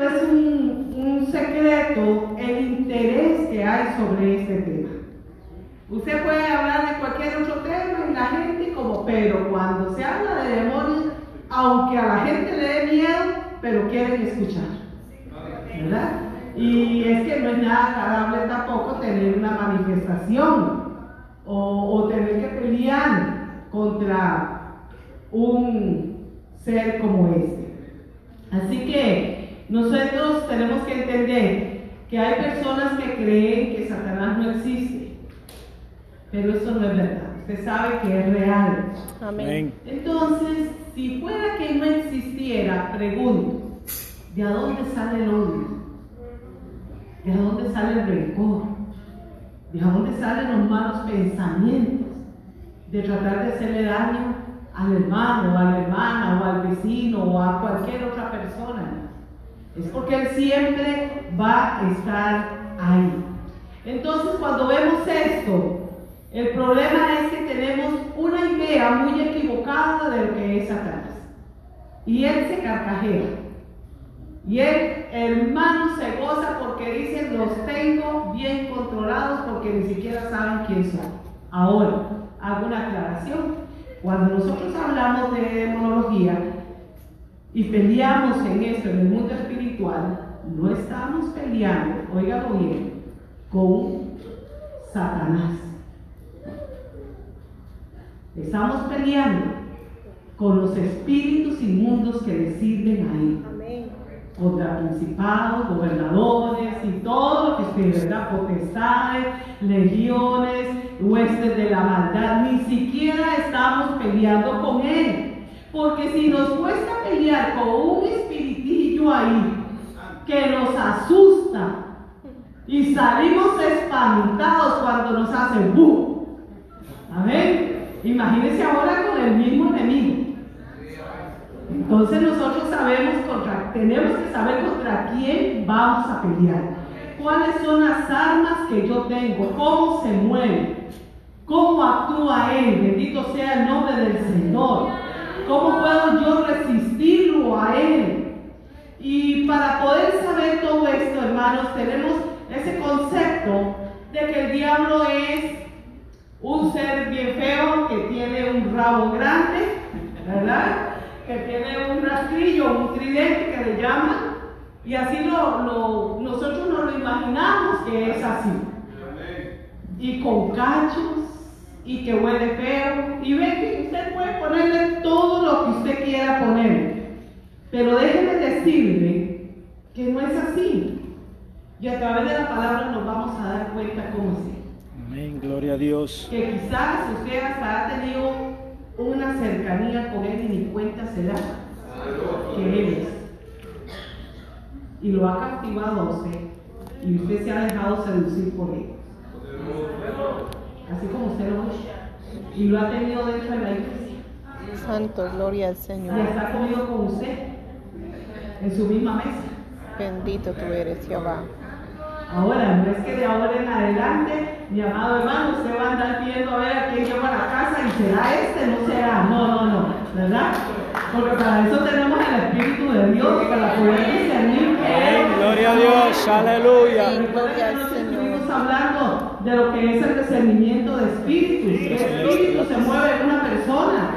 es un, secreto el interés que hay sobre este tema. Usted puede hablar de cualquier otro tema y la gente como, pero cuando se habla de demonios, aunque a la gente le dé miedo, pero quieren escuchar. ¿Verdad? Y es que no es nada agradable tampoco tener una manifestación o tener que pelear contra un ser como este. Así que nosotros tenemos que entender que hay personas que creen que Satanás no existe pero eso no es verdad. Usted sabe que es real. Amén. Entonces, si fuera que no existiera, pregunto, ¿de dónde sale el odio? ¿De dónde sale el rencor? ¿De dónde salen los malos pensamientos? De tratar de hacerle daño al hermano, a la hermana, o al vecino, o a cualquier otra persona. Es porque Él siempre va a estar ahí. Entonces, cuando vemos esto, el problema es que tenemos una idea muy equivocada de lo que es Satanás. Y él se carcajea. Y él, hermano, se goza porque dicen, los tengo bien controlados porque ni siquiera saben quién son. Ahora, hago una aclaración. Cuando nosotros hablamos de demonología y peleamos en esto, en el mundo espiritual, no estamos peleando, oígalo bien, con Satanás. Estamos peleando con los espíritus inmundos que le sirven ahí. Contra principados, gobernadores y todo lo que esté, ¿verdad? Potestades, legiones, huestes de la maldad. Ni siquiera estamos peleando con él. Porque si nos cuesta pelear con un espiritillo ahí que nos asusta y salimos espantados cuando nos hace bu. Amén. Imagínense ahora con el mismo enemigo. Entonces nosotros sabemos contra, tenemos que saber contra quién vamos a pelear. ¿Cuáles son las armas que yo tengo? ¿Cómo se mueve? ¿Cómo actúa Él? Bendito sea el nombre del Señor. ¿Cómo puedo yo resistirlo a Él? Y para poder saber todo esto, hermanos, tenemos ese concepto de que el diablo es un ser bien feo que tiene un rabo grande, ¿verdad? Que tiene un rastrillo, un tridente que le llaman, y así lo, nosotros nos lo imaginamos que es así. Y con cachos, y que huele feo, y ve que usted puede ponerle todo lo que usted quiera poner. Pero déjeme decirle que no es así. Y a través de la palabra nos vamos a dar cuenta cómo es. Amén, gloria a Dios. Que quizás usted hasta ha tenido una cercanía con Él y ni cuenta se da que Él es. Y lo ha captivado a usted. Y usted se ha dejado seducir por Él. Así como usted lo ha Y lo ha tenido dentro de la iglesia. Santo, gloria al Señor. Y está comido con usted en su misma mesa. Bendito tú eres, Jehová. Ahora, no es que de ahora en adelante, mi amado hermano, usted va a andar pidiendo a ver a quién lleva a la casa y será este, no será. No, no, no, ¿verdad? Porque para eso tenemos el Espíritu de Dios, para poder discernir. Gloria a Dios, aleluya. Gloria al Señor. Estuvimos hablando de lo que es el discernimiento de espíritus. ¿Qué espíritu se mueve en una persona?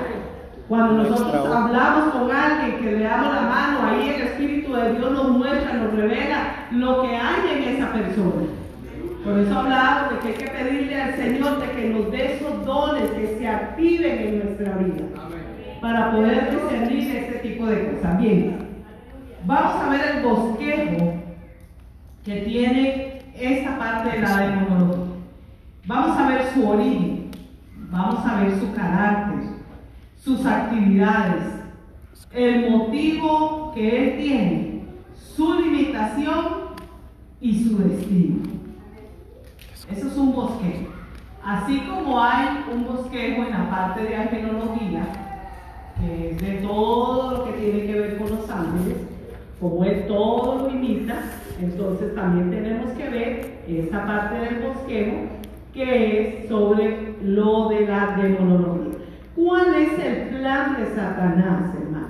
Cuando nosotros hablamos con alguien que le damos la mano, ahí el Espíritu de Dios nos muestra, nos revela lo que hay en esa persona. Por eso hablamos de que hay que pedirle al Señor de que nos dé esos dones que se activen en nuestra vida para poder discernir este tipo de cosas. Bien, vamos a ver el bosquejo que tiene esta parte de la demonología. Vamos a ver su origen, vamos a ver su carácter, sus actividades, el motivo que él tiene, su limitación y su destino. Eso es un bosquejo. Así como hay un bosquejo en la parte de angelología, que es de todo lo que tiene que ver con los ángeles, como él todo lo imita, entonces también tenemos que ver esta parte del bosquejo que es sobre lo de la demonología. ¿Cuál es el plan de Satanás, hermano?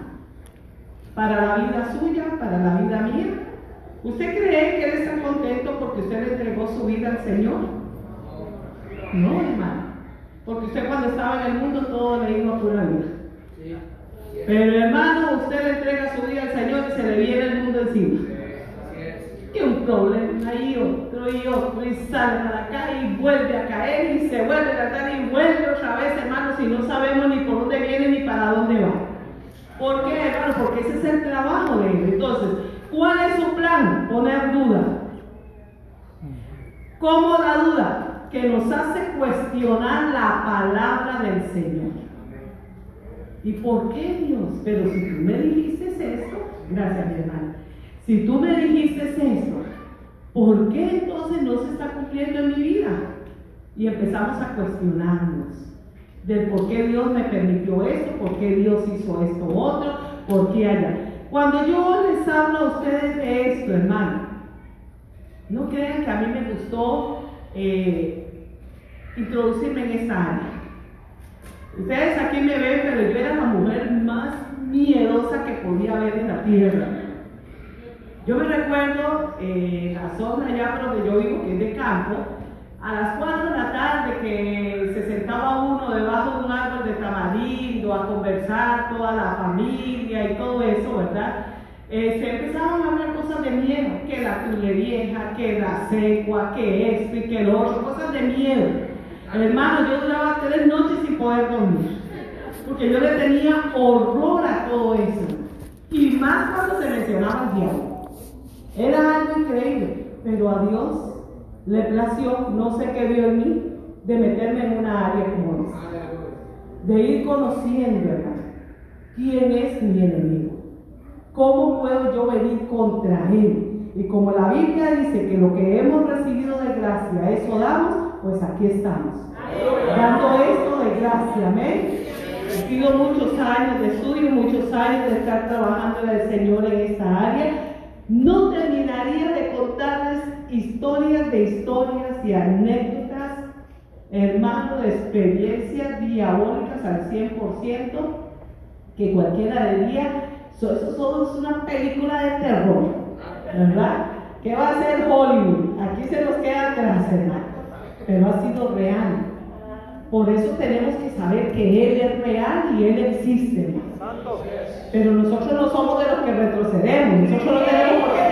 Para la vida suya, para la vida mía ¿Usted cree que Él está contento porque usted le entregó su vida al Señor? No, hermano. Porque usted cuando estaba en el mundo todo le iba a pura vida. Pero hermano, usted le entrega su vida al Señor y se le viene el mundo encima. Que un problema y otro y otro y sale a la calle y vuelve a caer y se vuelve a tratar y vuelve otra vez, hermano, si no sabemos ni por dónde viene ni para dónde va. ¿Por qué, hermano? Porque ese es el trabajo de él. Entonces, ¿cuál es su plan? Poner duda. ¿Cómo la duda? Que nos hace cuestionar la palabra del Señor. ¿Y por qué Dios? Pero si tú me dijiste esto, gracias mi hermano. Si tú me dijiste esto, ¿por qué entonces no se está cumpliendo en mi vida? Y empezamos a cuestionarnos del por qué Dios me permitió esto, por qué Dios hizo esto otro, por qué allá. Cuando yo les hablo a ustedes de esto, hermano, no crean que a mí me gustó eh, introducirme en esta área. Ustedes aquí me ven, pero yo era la mujer más miedosa que podía haber en la tierra. Yo me recuerdo eh, la zona allá por donde yo vivo, que es de campo, a las 4 de la tarde que se sentaba uno debajo de un árbol de tamarindo a conversar toda la familia y todo eso, ¿verdad? Eh, se empezaban a hablar cosas de miedo, que la vieja, que la secua, que esto y que lo otro, cosas de miedo. Hermano, yo duraba tres noches sin poder dormir, porque yo le tenía horror a todo eso. Y más cuando se mencionaba el diablo. Era algo increíble, pero a Dios le plació, no sé qué vio en mí, de meterme en una área como esa. De ir conociendo, hermano, quién es mi enemigo. ¿Cómo puedo yo venir contra él? Y como la Biblia dice que lo que hemos recibido de gracia, eso damos, pues aquí estamos. Dando esto de gracia, amén. He sido muchos años de estudio, muchos años de estar trabajando en el Señor en esta área. No terminaría de contarles historias de historias y anécdotas, hermano, de experiencias diabólicas al 100%, que cualquiera diría, eso solo es una película de terror, ¿verdad? ¿Qué va a ser Hollywood? Aquí se nos queda atrás, hermano, pero ha sido real. Por eso tenemos que saber que Él es real y Él existe. Pero nosotros no somos de los que retrocedemos, nosotros no tenemos por qué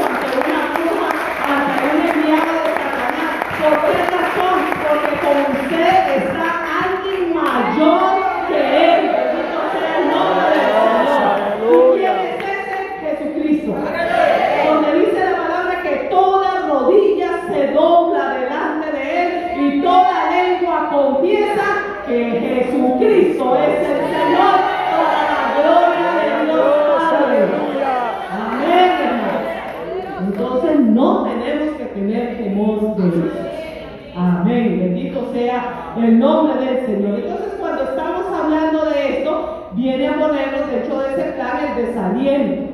nombre del Señor. Entonces cuando estamos hablando de esto, viene a ponernos dentro de ese plan el desaliento.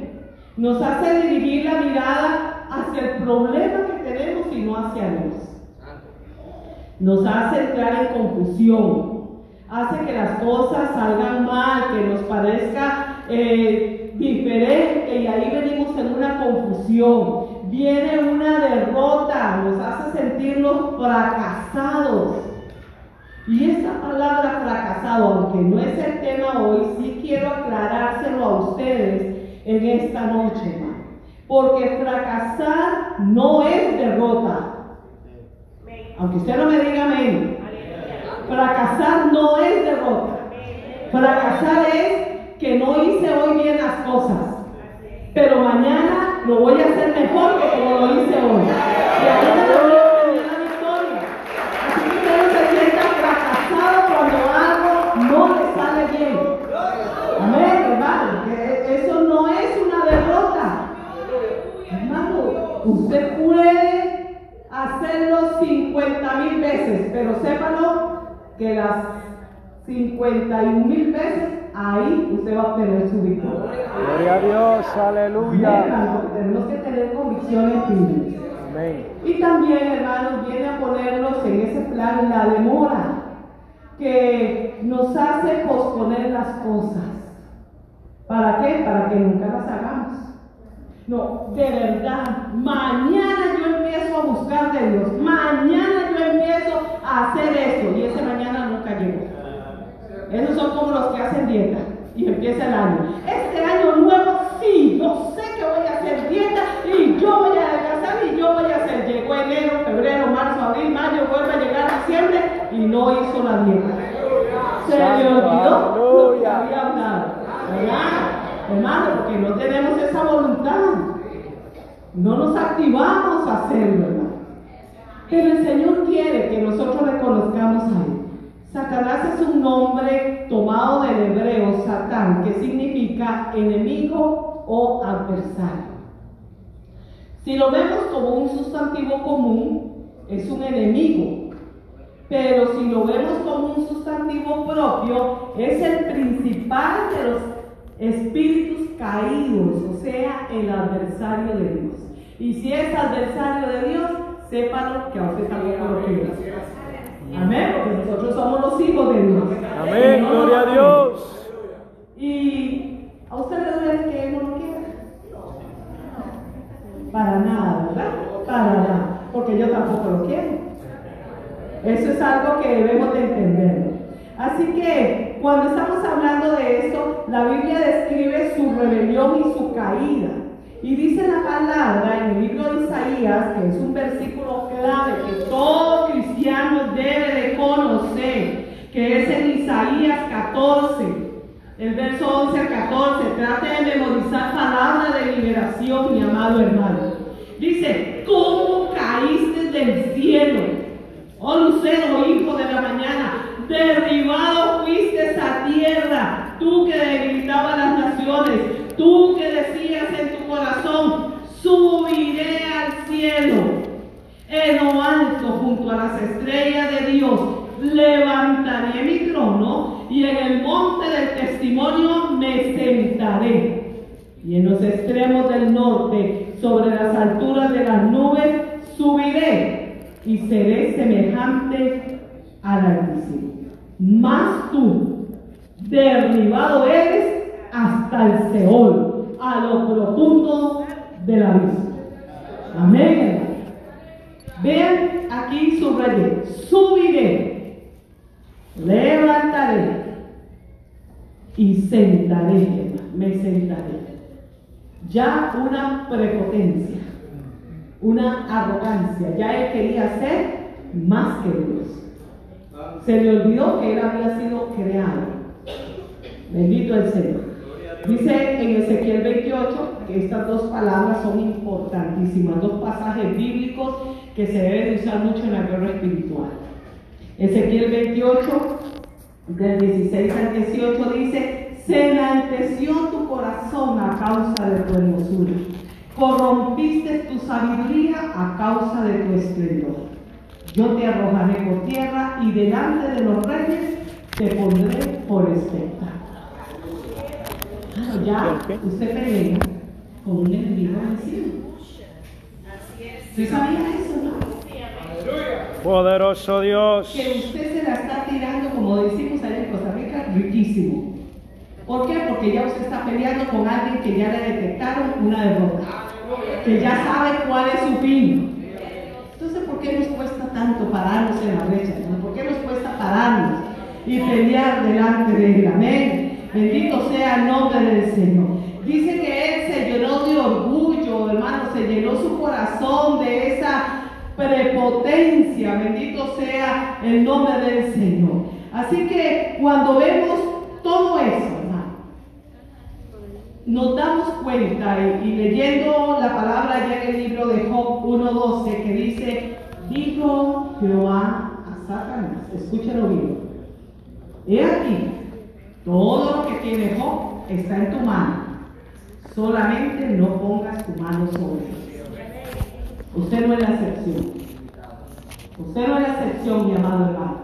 Nos hace dirigir la mirada hacia el problema que tenemos y no hacia Dios. Nos hace entrar en confusión. Hace que las cosas salgan mal, que nos parezca eh, diferente y ahí venimos en una confusión. Viene una derrota, nos hace sentirnos fracasados. Y esa palabra fracasado, aunque no es el tema hoy, sí quiero aclarárselo a ustedes en esta noche. Porque fracasar no es derrota. Aunque usted no me diga amén. Fracasar no es derrota. Fracasar es que no hice hoy bien las cosas. Pero mañana lo voy a hacer mejor que como lo hice hoy. Y ahí me voy a tener la victoria. Así que usted no se sienta fracasado cuando algo no le sale bien. Amén, hermano. Que eso no es una derrota. Hermano, usted puede hacerlo 50 mil veces, pero sépalo que las 51 mil veces ahí usted va a obtener su victoria. Gloria a Dios, aleluya. Hermano, tenemos que tener convicciones firmes. Amén. Y también, hermanos, viene a ponernos en ese plan la demora, que nos hace posponer las cosas. ¿Para qué? Para que nunca las hagamos. No, de verdad, mañana yo empiezo a buscar de Dios, mañana yo empiezo a hacer esto y ese mañana nunca llegó. Esos son como los que hacen dieta y empieza el año. Este año nuevo, sí, yo sé que voy a hacer dieta y yo voy a adelgazar y yo voy a hacer. Llegó enero, febrero, marzo, abril, mayo, vuelve a llegar diciembre y no hizo la dieta. Se le olvidó lo que había hablado. Hermano, porque no tenemos esa voluntad. No nos activamos a hacerlo, hermano. Pero el Señor quiere que nosotros le conozcamos a Él. Satanás es un nombre tomado del hebreo Satán, que significa enemigo o adversario. Si lo vemos como un sustantivo común, es un enemigo. Pero si lo vemos como un sustantivo propio, es el principal de los espíritus caídos, o sea, el adversario de Dios. Y si es adversario de Dios, sépalo que a usted también lo. Amén, porque nosotros somos los hijos de Dios. Amén, gloria a Dios. Y a usted le duele que Él no lo quiera. Para nada, ¿verdad? Para nada, porque yo tampoco lo quiero. Eso es algo que debemos de entender. Así que cuando estamos hablando de esto, la Biblia describe su rebelión y su caída. Y dice la palabra en el libro de Isaías, que es un versículo clave que todo cristiano debe de conocer, que es en Isaías 14, el verso 11 al 14. Trate de memorizar palabra de liberación, mi amado hermano. Dice, ¿cómo caíste del cielo? Oh Lucero, hijo de la mañana, derribado fuiste a tierra, tú que debilitabas las naciones, tú que decías en tu corazón, subiré al cielo, en lo alto, junto a las estrellas de Dios, levantaré mi trono y en el monte del testimonio me sentaré. Y en los extremos del norte, sobre las alturas de las nubes, subiré y seré semejante Altísimo. Mas tú, derribado eres hasta el Seol, a lo profundo del abismo. Amén. Vean aquí subrayé, subiré, levantaré y sentaré, me sentaré. Ya una prepotencia, una arrogancia, ya él quería ser más que Dios. Se le olvidó que él había sido creado. Bendito el Señor. Dice en Ezequiel 28 que estas dos palabras son importantísimas, dos pasajes bíblicos que se deben usar mucho en la guerra espiritual. Ezequiel 28, del 16 al 18 dice, se enalteció tu corazón a causa de tu hermosura, corrompiste tu sabiduría a causa de tu esplendor. Yo te arrojaré por tierra y delante de los reyes te pondré por espectáculo. Claro, ya usted pelea con un enemigo vencido. ¿Usted sabía eso, no? Poderoso Dios. Que usted se la está tirando, como decimos allá en Costa Rica, riquísimo. ¿Por qué? Porque ya usted está peleando con alguien que ya le detectaron una derrota. Que ya sabe cuál es su fin. Entonces, ¿por qué nos cuesta tanto pararnos en la brecha? no? ¿Por qué nos cuesta pararnos y pelear delante de Él? Amén. Bendito sea el nombre del Señor. Dice que Él se llenó de orgullo, hermano, se llenó su corazón de esa prepotencia. Bendito sea el nombre del Señor. Así que cuando vemos todo eso, hermano, nos damos cuenta y leyendo la palabra ya en el libro de Job 1.12 que dice, dijo Jehová a Satanás, escúchalo bien, he aquí, todo lo que tiene Job está en tu mano, solamente no pongas tu mano sobre él. Usted no es la excepción. Usted no es la excepción, mi amado hermano.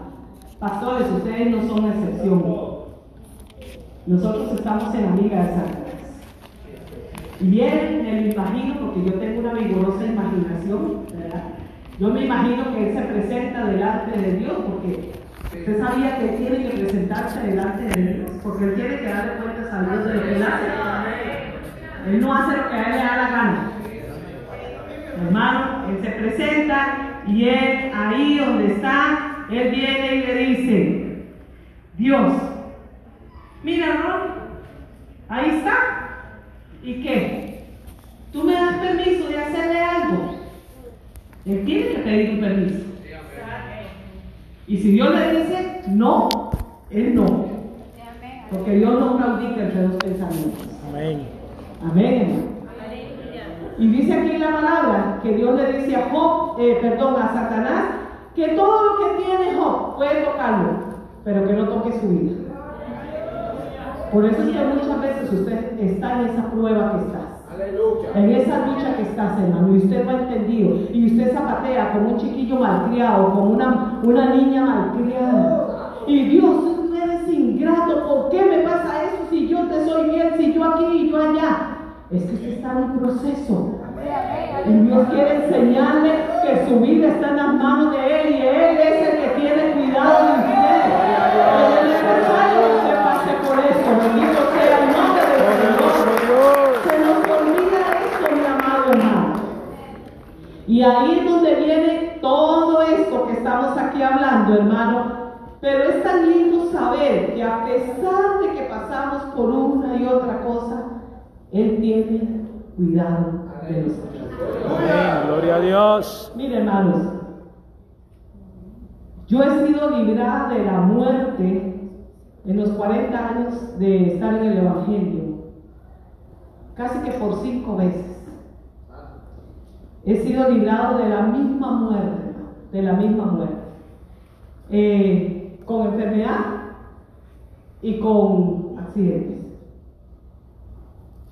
Pastores, ustedes no son la excepción. Nosotros estamos en la amiga de Satanás. Y bien, me lo imagino, porque yo tengo una vigorosa imaginación, ¿verdad? Yo me imagino que Él se presenta delante de Dios, porque usted sabía que tiene que presentarse delante de Dios, porque Él tiene que darle cuentas a Dios de lo que Él hace. Él no hace lo que a él le da la gana. Hermano, él se presenta y él ahí donde está, él viene y le dice, Dios, mira, ¿no? Ahí está. ¿Y qué? ¿Tú me das permiso de hacerle algo? Él tiene que pedir un permiso. Y si Dios le dice no, él no. Porque Dios no claudica entre dos pensamientos. Amén. Amén. Y dice aquí en la palabra que Dios le dice a Job, eh, perdón, a Satanás, que todo lo que tiene Job puede tocarlo, pero que no toque su vida. Por eso es que muchas veces usted está en esa prueba que está. En esa lucha que estás, hermano, y usted no ha entendido, y usted zapatea como un chiquillo malcriado, como una, una niña malcriada. Y Dios, tú eres ingrato, ¿por qué me pasa eso si yo te soy bien, si yo aquí y yo allá? Es que usted está en un proceso. Y Dios quiere enseñarle que su vida está en las manos de Él y Él es el que tiene cuidado Y ahí es donde viene todo esto que estamos aquí hablando, hermano. Pero es tan lindo saber que a pesar de que pasamos por una y otra cosa, Él tiene cuidado de nosotros. Amén. Gloria a Dios. Mire, hermanos, yo he sido librada de la muerte en los 40 años de estar en el Evangelio, casi que por cinco veces. He sido librado de la misma muerte, de la misma muerte. Eh, con enfermedad y con accidentes.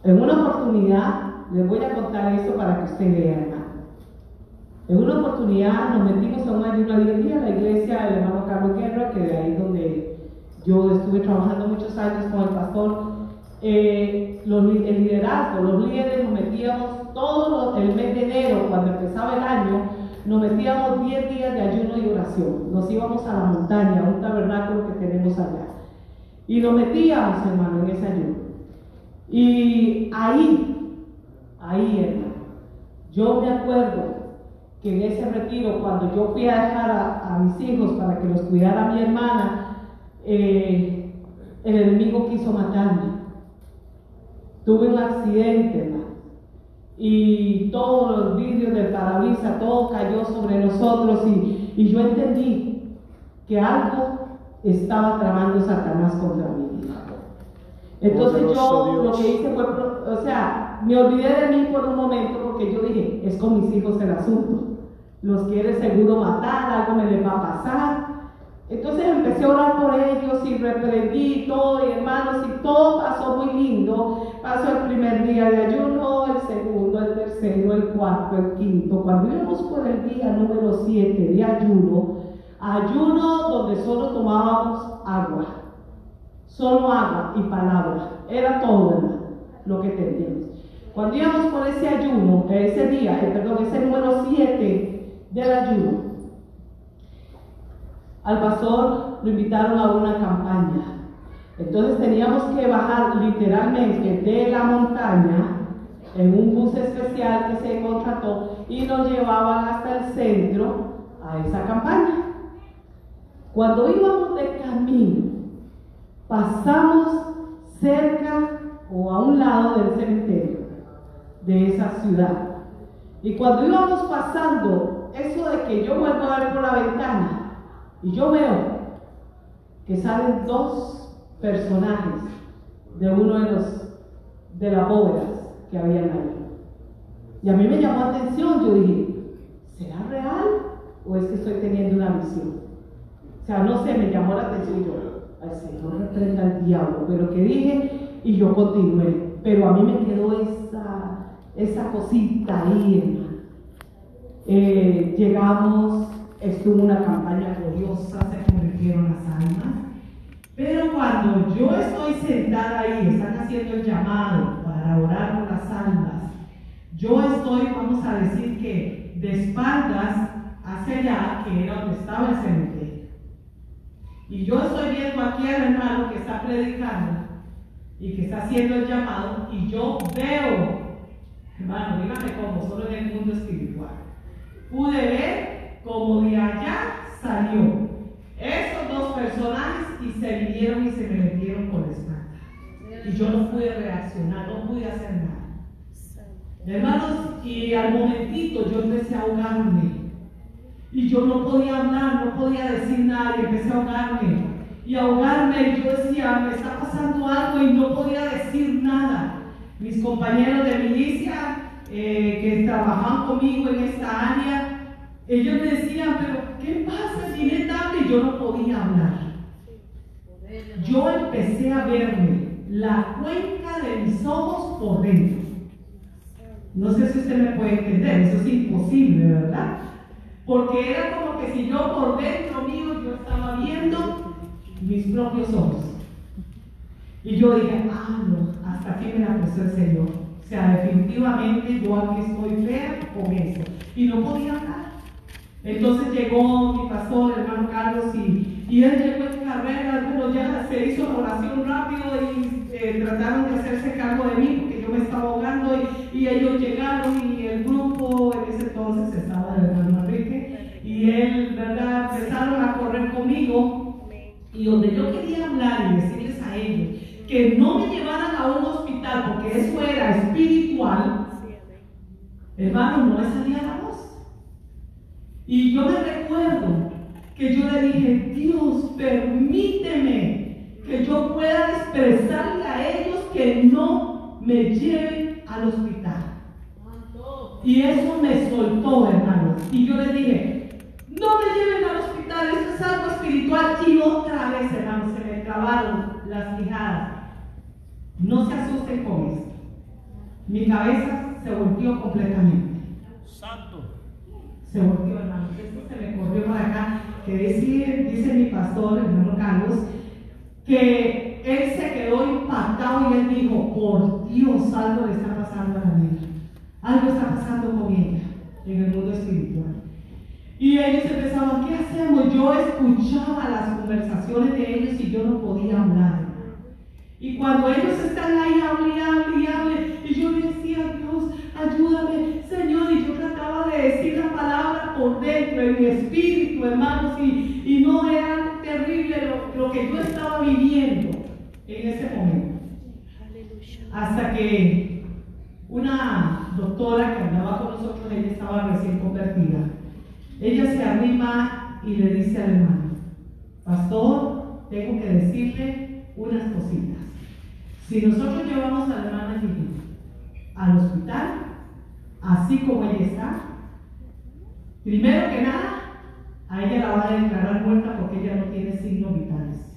En una oportunidad, les voy a contar esto para que usted vea, hermano. En una oportunidad nos metimos a un ayuno a la iglesia del hermano Carlos Guerra, que de ahí donde yo estuve trabajando muchos años con el pastor. Eh, el liderazgo, los líderes nos metíamos todo el mes de enero, cuando empezaba el año, nos metíamos 10 días de ayuno y oración. Nos íbamos a la montaña, a un tabernáculo que tenemos allá. Y nos metíamos, hermano, en ese ayuno. Y ahí, ahí, hermano, yo me acuerdo que en ese retiro, cuando yo fui a dejar a, a mis hijos para que los cuidara mi hermana, eh, el enemigo quiso matarme. Tuve un accidente, hermano. Y todos los vidrios del parabrisas, todo cayó sobre nosotros y, y yo entendí que algo estaba tramando Satanás contra mí. Entonces yo lo que hice fue, o sea, me olvidé de mí por un momento porque yo dije, es con mis hijos el asunto. Los quiere seguro matar, algo me les va a pasar. Entonces empecé a orar por ellos y reprendí todo, y hermanos, y todo pasó muy lindo. Pasó el primer día de ayuno, el segundo, el tercero, el cuarto, el quinto. Cuando íbamos por el día número siete de ayuno, ayuno donde solo tomábamos agua. Solo agua y palabra. Era todo, lo que teníamos. Cuando íbamos por ese ayuno, ese día, eh, perdón, ese número 7 del ayuno, al pastor lo invitaron a una campaña. Entonces teníamos que bajar literalmente de la montaña en un bus especial que se contrató y nos llevaban hasta el centro a esa campaña. Cuando íbamos de camino, pasamos cerca o a un lado del cementerio de esa ciudad. Y cuando íbamos pasando, eso de que yo vuelvo a ver por la ventana y yo veo que salen dos personajes de uno de los de las bóvedas que habían ahí. Y a mí me llamó la atención, yo dije, ¿será real o es que estoy teniendo una visión? O sea, no sé, me llamó la atención yo, al Señor reprenda al diablo, pero que dije y yo continué. Pero a mí me quedó esa, esa cosita ahí, hermano. Eh, llegamos, estuvo una campaña gloriosa, se convirtieron las almas. Pero cuando yo estoy sentada ahí, están haciendo el llamado para orar por las almas, yo estoy, vamos a decir que de espaldas hacia allá, que era donde estaba el cementerio. Y yo estoy viendo aquí al hermano que está predicando. y que está haciendo el llamado y yo veo, hermano, dígame cómo, solo en el mundo espiritual, pude ver como de allá salió esos dos personajes y se vinieron y se me metieron por la espalda. Y yo no pude reaccionar, no pude hacer nada. Hermanos, y al momentito yo empecé a ahogarme. Y yo no podía hablar, no podía decir nada y empecé a ahogarme. Y ahogarme, y yo decía, me está pasando algo y no podía decir nada. Mis compañeros de milicia eh, que trabajaban conmigo en esta área, ellos me decían, pero ¿qué pasa, Ginette? Y yo no podía hablar. Yo empecé a verme la cuenca de mis ojos por dentro. No sé si usted me puede entender, eso es imposible, ¿verdad? Porque era como que si yo por dentro mío yo estaba viendo mis propios ojos. Y yo dije, ah, no, hasta aquí me la puso el Señor. O sea, definitivamente yo aquí estoy fea con eso. Y no podía hablar. Entonces llegó mi pastor, hermano Carlos, y, y él llegó en carrera, bueno, ya se hizo la oración rápido y eh, trataron de hacerse cargo de mí porque yo me estaba ahogando y, ellos llegaron y el grupo en ese entonces estaba el hermano Enrique y él, ¿verdad? Empezaron a correr conmigo y donde yo quería hablar y decirles a ellos que no me llevaran a un hospital porque eso era espiritual, hermano, no me salía la voz. Y yo me recuerdo que yo le dije, Dios, permíteme que yo pueda expresarle a ellos que no me lleven al hospital. Y eso me soltó, hermanos. Y yo le dije, no me lleven al hospital, eso es algo espiritual. Y otra vez, hermanos, se me trabaron las fijadas. No se asusten con esto. Mi cabeza se volteó completamente. Santo. Se volteó, hermanos. Esto se me corrió para acá. Que dice, dice mi pastor, hermano Carlos, que él se quedó impactado y él dijo, por Dios, algo le está pasando a la vida. Algo está pasando con ella en el mundo espiritual. Y ellos empezaban, ¿qué hacemos? Yo escuchaba las conversaciones de ellos y yo no podía hablar. Y cuando ellos están ahí, hable, hable, y yo decía, Dios, ayúdame, Señor, y yo trataba de decir la palabra por dentro, en mi espíritu, hermanos, y, y no era terrible lo, que yo estaba viviendo en ese momento. Hasta que una doctora que andaba con nosotros, ella estaba recién convertida, ella se arrima y le dice al hermano, pastor, tengo que decirle unas cositas. Si nosotros llevamos a la hermana al hospital, así como ella está, primero que nada, a ella la va a declarar muerta porque ella no tiene signos vitales.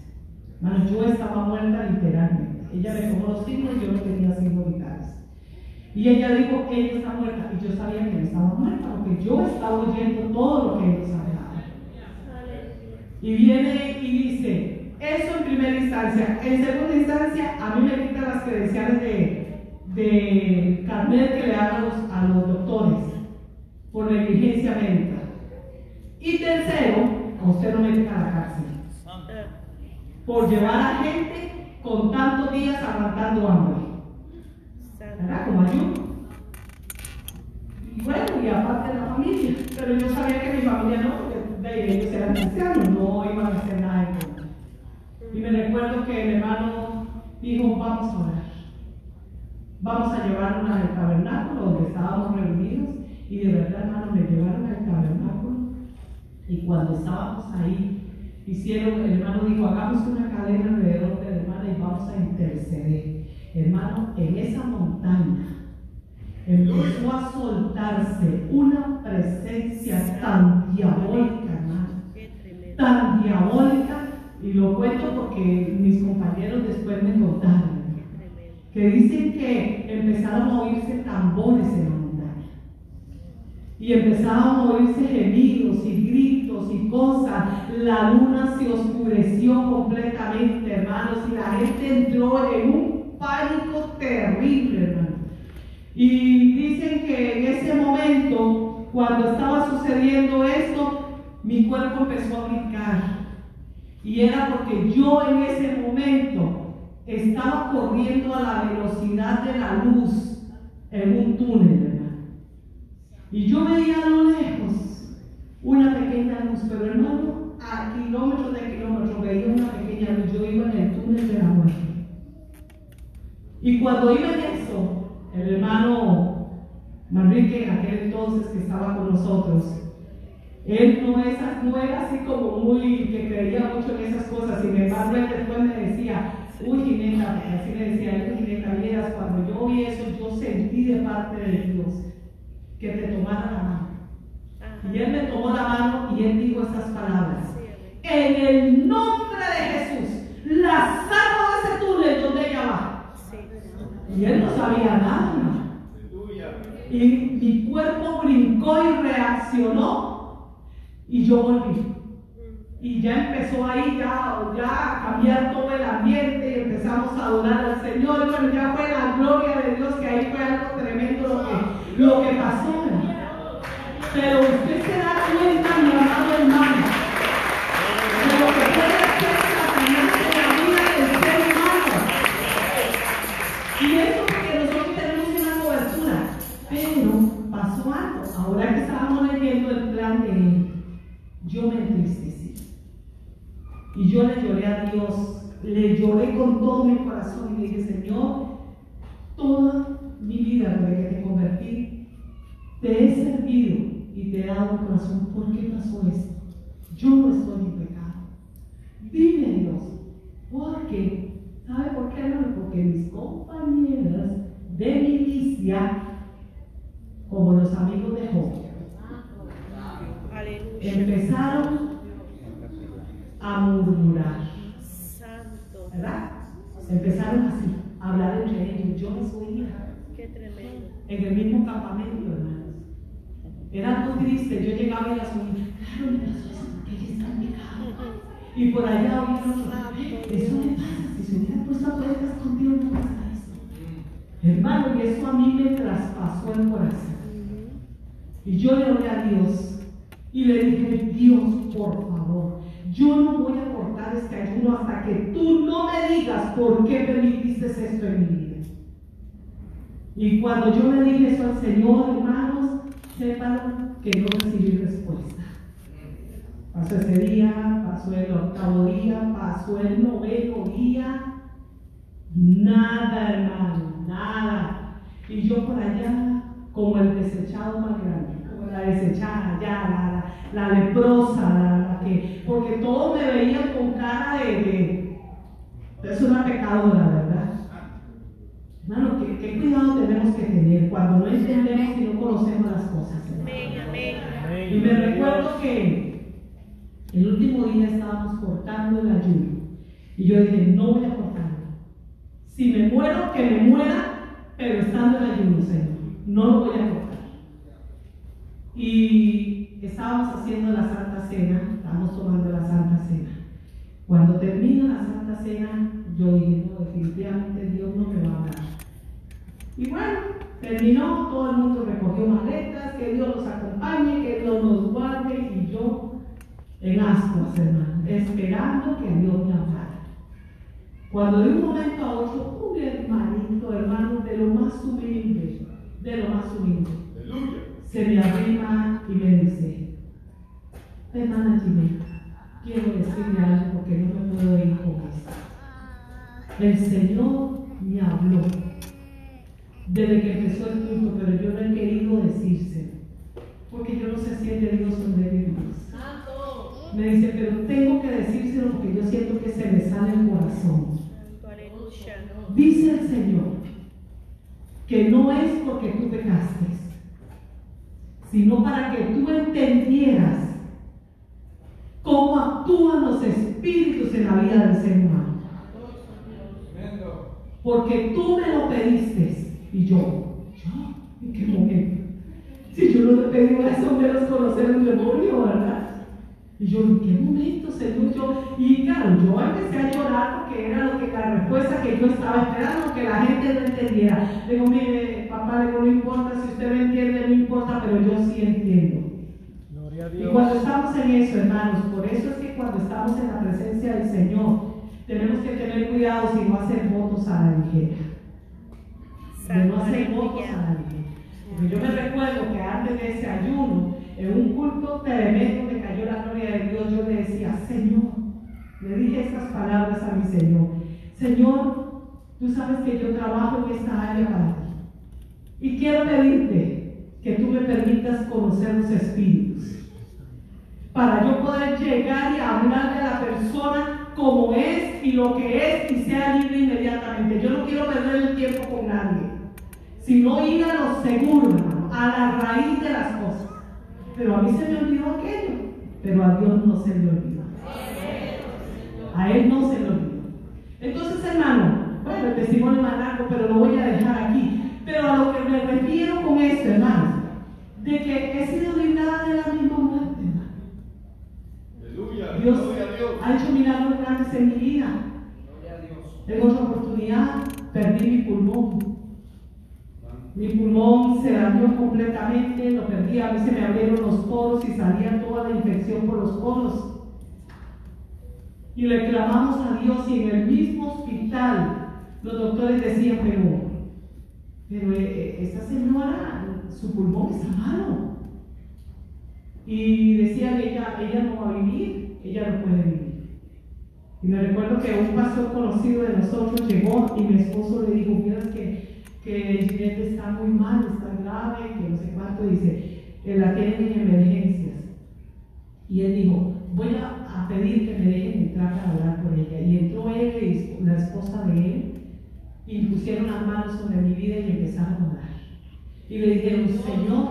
Hermano, yo estaba muerta literalmente. Ella me tomó los signos y yo no tenía signos vitales. Y ella dijo que ella está muerta y yo sabía que ella estaba muerta porque yo estaba oyendo todo lo que ellos hablaban. Y viene y dice, eso en primera instancia. En segunda instancia, a mí me quitan las credenciales de, de carnet que le dan a los doctores por negligencia médica. Y tercero, a usted no meten a la cárcel por llevar a gente con tantos días aguantando hambre. ¿Verdad? Como ayuno. Y bueno, y aparte de la familia. Pero yo sabía que mi familia no, porque de ellos eran cristianos, no iban a hacer nada en contra. Y me recuerdo que el hermano dijo, vamos a orar. Vamos a llevarnos al tabernáculo donde estábamos reunidos. Y de verdad, hermano, me llevaron al tabernáculo. Y cuando estábamos ahí, hicieron, hermano dijo, hagamos una cadena alrededor de la hermana y vamos a interceder. Hermano, en esa montaña empezó a soltarse una presencia tan diabólica, hermano, tan diabólica, y lo cuento porque mis compañeros después me contaron, que dicen que empezaron a oírse tambores montaña, y empezaron a oírse gemidos y gritos y cosas, la luna se oscureció completamente, hermanos, y la gente entró en un pánico terrible, hermano. Y dicen que en ese momento, cuando estaba sucediendo esto, mi cuerpo empezó a brincar. Y era porque yo en ese momento estaba corriendo a la velocidad de la luz en un túnel, hermano. Y yo veía a lo lejos una pequeña luz, pero hermano, a kilómetros de kilómetros veía una pequeña luz. Yo iba en el túnel de la muerte. Y cuando iba en eso, el hermano Manrique, en aquel entonces que estaba con nosotros, él no, es, no era así como muy que creía mucho en esas cosas. Sin embargo, él después me decía, uy Gineta, así me decía, uy Gineta, vieras, cuando yo vi eso, yo sentí de parte de Dios que te tomara la mano. Y él me tomó la mano y él dijo estas palabras. En el nombre de Jesús, la saco de ese túnel donde ella va. Y él no sabía nada. Y mi cuerpo brincó y reaccionó y yo volví. Y ya empezó ahí ya, ya a cambiar todo el ambiente y empezamos a adorar al Señor. Y bueno, ya fue la gloria de Dios que ahí fue algo tremendo lo que, pasó. Pero usted se da cuenta, mi amado hermano, de lo que puede hacer Satanás en la vida del ser humano. Y eso porque nosotros tenemos una cobertura. Pero pasó algo. Ahora que estábamos leyendo el plan de él, yo me entristecí. Y yo le lloré a Dios, le lloré con todo mi corazón y le dije, Señor, toda vida desde que te convertí, te he servido y te he dado mi corazón. ¿Por qué pasó esto? Yo no estoy en pecado. Dime Dios, ¿por qué? ¿Sabe por qué? Porque mis compañeras de milicia, como los amigos de Job, empezaron a murmurar. ¿Verdad? Empezaron así, a hablar entre ellos. Yo no soy. En el mismo campamento, hermanos. Era algo triste. Yo llegaba y las oía. Claro, me pasó eso porque ella está en pecado. Y por allá oía otro. Eso me pasa. Si se hubiera puesto a puertas contigo, no pasa eso. Hermano, y eso a mí me traspasó el corazón. Y yo le oré a Dios y le dije, Dios, por favor, yo no voy a cortar este ayuno hasta que tú no me digas por qué permitiste esto en mi vida. Y cuando yo le dije eso al Señor, hermanos, sepan que no recibí respuesta. Pasó ese día, pasó el octavo día, pasó el noveno día. Nada, hermano, nada. Y yo por allá, como el desechado más grande, como la desechada, ya, la, la leprosa, la, que, porque todos me veían con cara de, de, es una pecadora, ¿verdad? Hermano, ¿qué, qué, cuidado tenemos que tener cuando no entendemos y no conocemos las cosas. Amén, amén. Y me recuerdo que el último día estábamos cortando el ayuno. Y yo dije, no voy a cortarlo. Si me muero, que me muera, pero estando en ayuno, Señor. No lo voy a cortar. Y estábamos haciendo la Santa Cena, estábamos tomando la Santa Cena. Cuando termina la Santa Cena, yo dije, no, definitivamente Dios no me va a hablar. Y bueno, terminó, todo el mundo recogió maletas, que Dios los acompañe, que Dios nos guarde, y yo en ascuas, hermano, esperando que Dios me hablara. Cuando de un momento a otro, un hermanito, hermano, de lo más humilde, de lo más humilde, se me arrima y me dice, hermana Jimena, quiero decirle algo porque no me puedo ir con esto. El Señor me habló desde que empezó el culto, pero yo no he querido decírselo, porque yo no sé si es de Dios o de Dios. Me dice, pero tengo que decírselo porque yo siento que se me sale el corazón. Dice el Señor que no es porque tú pecaste, sino para que tú entendieras cómo actúan los espíritus en la vida del ser humano. Porque tú me lo pediste y yo, ¿yo? ¿En qué momento? Si yo no te pedí eso, menos conocer un demonio, ¿verdad? Y yo, ¿en qué momento, Señor? Yo, y claro, yo empecé a llorar porque era lo que, la respuesta que yo estaba esperando, que la gente no entendiera. Le digo, mire, papá, digo, no importa, si usted me entiende, no importa, pero yo sí entiendo. Gloria a Y Dios. cuando estamos en eso, hermanos, por eso es que cuando estamos en la presencia del Señor, tenemos que tener cuidado si no hacer votos a la ligera. De no hacer votos a ligera. Porque yo me recuerdo que antes de ese ayuno, en un culto tremendo que cayó la gloria de Dios, yo le decía, Señor, le dije estas palabras a mi Señor, Señor, tú sabes que yo trabajo en esta área para ti. Y quiero pedirte que tú me permitas conocer los espíritus. Para yo poder llegar y hablarle a la persona como es y lo que es y sea libre inmediatamente. Yo no quiero perder el tiempo con nadie, sino ir a lo seguro, a la raíz de las cosas. Pero a mí se me olvidó aquello, pero a Dios no se le olvida. A Él no se le olvida. Entonces, hermano, bueno, el testimonio más largo, pero lo voy a dejar aquí. Pero a lo que me refiero con esto, hermano, de que he sido librada de la misma muerte, hermano. Dios ha hecho milagros grandes en mi vida. En otra oportunidad perdí mi pulmón. Mi pulmón se dañó completamente, lo perdí, a mí se me abrieron los poros y salía toda la infección por los poros. Y le clamamos a Dios y en el mismo hospital los doctores decían, pero, pero eh, eh, esta señora, su pulmón está malo. Y decían, ella, ella no va a vivir, ella no puede vivir. Y me recuerdo que un pastor conocido de nosotros llegó y mi esposo le dijo, mira que, Ginette está muy mal, está grave, que no sé cuánto, dice, que la tienen en emergencias. Y él dijo, voy a, pedir que me dejen entrar para hablar con ella. Y entró él y la esposa de él, y pusieron las manos sobre mi vida y empezaron a orar. Y le dijeron, Señor,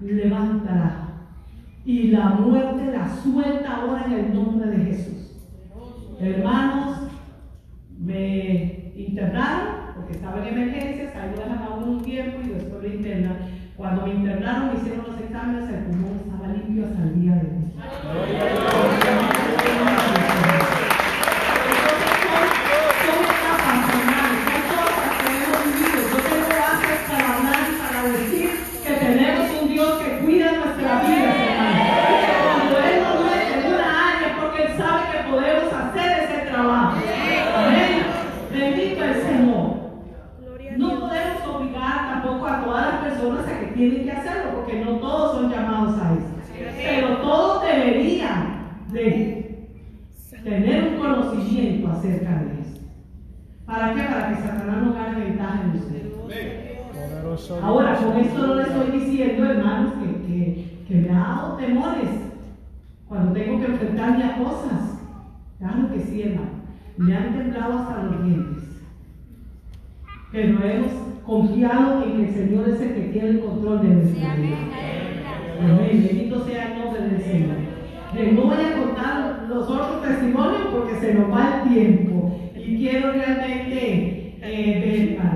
levántala. Y la muerte la suelta ahora en el nombre de Jesús. Hermanos, me internaron estaba en emergencias, ahí lo dejan a uno un tiempo y después me internan. Cuando me internaron, me hicieron los exámenes, el pulmón estaba limpio hasta el día de hoy. De tener un conocimiento acerca de eso. ¿Para qué? Para que Satanás no gane ventaja en usted. Ahora, con esto no le estoy diciendo, hermanos, que, que, que me ha dado temores cuando tengo que enfrentarme a cosas. Claro que sí, hermano. Me han temblado hasta los dientes. Pero hemos confiado en que el Señor es el que tiene el control de nuestra vida. Amén. Bendito sea el nombre del Señor. No voy a contar los otros testimonios porque se nos va el tiempo. Y quiero realmente eh, ver.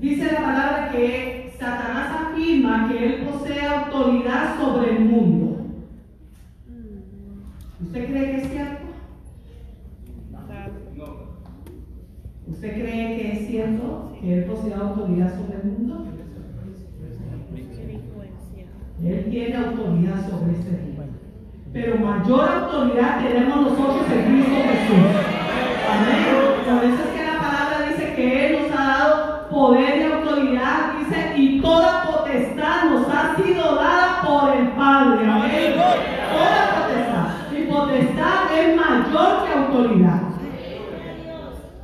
Dice la palabra que Satanás afirma que él posee autoridad sobre el mundo. ¿Usted cree que es cierto? ¿Usted cree que es cierto que él posee autoridad sobre el mundo? Él tiene autoridad sobre este mundo. Pero mayor autoridad tenemos nosotros en Cristo Jesús. Amén. Por eso es que la palabra dice que Él nos ha dado poder y autoridad. Dice, y toda potestad nos ha sido dada por el Padre. Amén. Toda potestad. Y potestad es mayor que autoridad.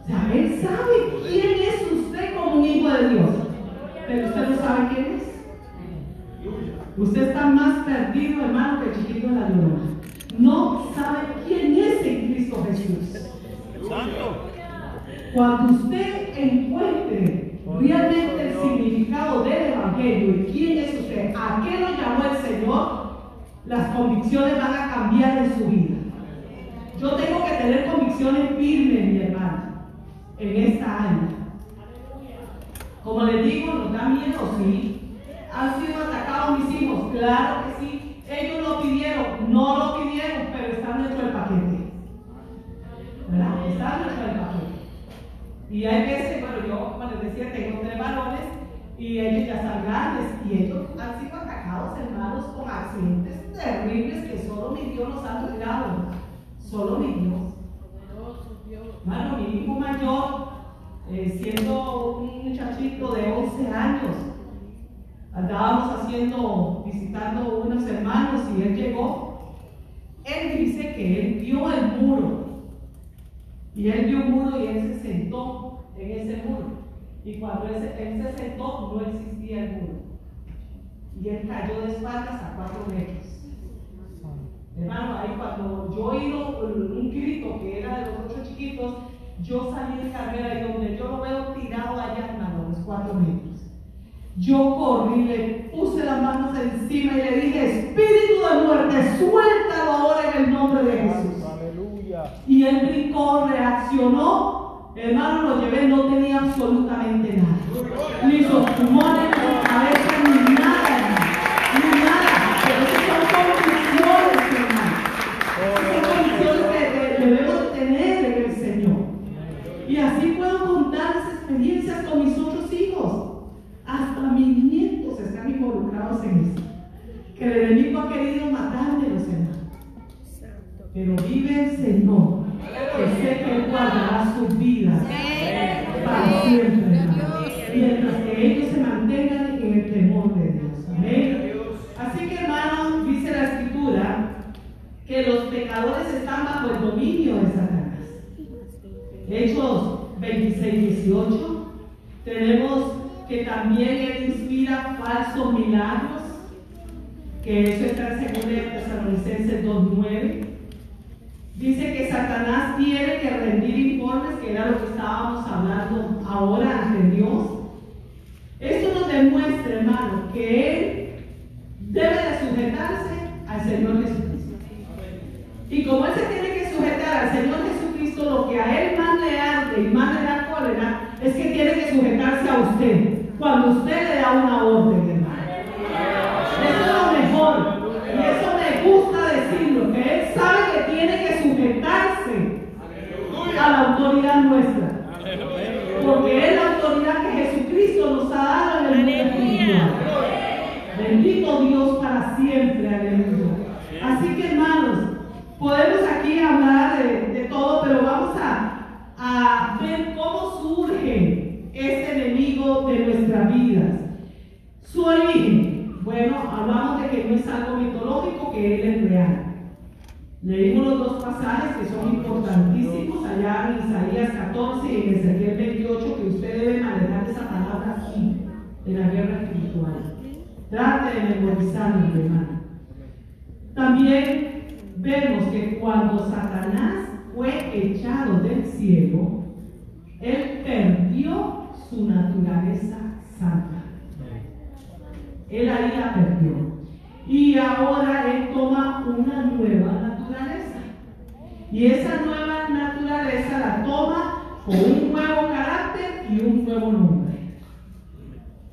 O sea, Él sabe quién es usted como un hijo de Dios. Pero usted no sabe quién es. Usted está más perdido, hermano, que chiquito en la llorona. No sabe quién es en Cristo Jesús. Cuando usted encuentre realmente el significado del Evangelio y quién es usted, a qué lo llamó el Señor, las convicciones van a cambiar en su vida. Yo tengo que tener convicciones firmes, mi hermano, en esta área. Como les digo, nos da miedo, sí. Han sido atacados mis hijos, claro que sí. Ellos lo pidieron, no lo pidieron, pero están dentro del paquete. ¿Verdad? Están dentro del paquete. Y hay veces, bueno, yo, como les decía, tengo tres varones y ellos ya están grandes y ellos han sido atacados, hermanos, con accidentes terribles que solo mi Dios nos ha librado. Solo mi Dios. Hermano, mi hijo mayor, eh, siendo un muchachito de 11 años, andábamos haciendo, visitando unos hermanos y él llegó. Él dice que él vio el muro. Y él vio un muro y él se sentó en ese muro. Y cuando él se, sentó, no existía el muro. Y él cayó de espaldas a cuatro metros. Hermano, ahí cuando yo oí un grito que era de los ocho chiquitos, yo salí de carrera y donde yo lo veo tirado allá, hermano, los cuatro metros. Yo corrí, le puse las manos encima y le dije, espíritu de muerte, suéltalo ahora en el nombre de Jesús. Aleluya. Y él brincó, reaccionó. Hermano, lo llevé, no tenía absolutamente nada. Ni sus pulmones, ni cabeza, ni el enemigo ha querido matármelos, hermano. Santo. Pero vive el Señor, que sé que guardará sus vidas para siempre. Mientras que ellos se mantengan en el temor de Dios. Amén. Así que, hermano, dice la Escritura que los pecadores están bajo el dominio de Satanás. Hechos 26, 18. Tenemos que también Él inspira falsos milagros, que eso está en 2 Tesalonicenses 2.9. Dice que Satanás tiene que rendir informes, que era lo que estábamos hablando ahora ante Dios. Esto nos demuestra, hermano, que Él debe de sujetarse al Señor Jesucristo. Y como Él se tiene que sujetar al Señor Jesucristo, lo que a Él más le arde y más le da cólera es que tiene que sujetarse a usted cuando usted le da una orden, hermano. Eso es lo mejor. Y eso me gusta decirlo, que Él sabe que tiene que sujetarse a la autoridad nuestra. Porque es la autoridad que Jesucristo nos ha dado en el mundo espiritual. Bendito Dios para siempre, aleluya. Así que hermanos, podemos aquí hablar de, de todo, pero vamos a, a ver cómo surge este enemigo de nuestras vidas. Su origen, bueno, hablamos de que no es algo mitológico, que él es real. Leímos los dos pasajes que son importantísimos allá en Isaías 14 y en Ezequiel 28, que usted debe manejar esa palabra así, en la guerra espiritual. Trate de memorizarlo, hermano. También vemos que cuando Satanás fue echado del cielo, él perdió su naturaleza santa. Él ahí la perdió. Y ahora él toma una nueva naturaleza. Y esa nueva naturaleza la toma con un nuevo carácter y un nuevo nombre.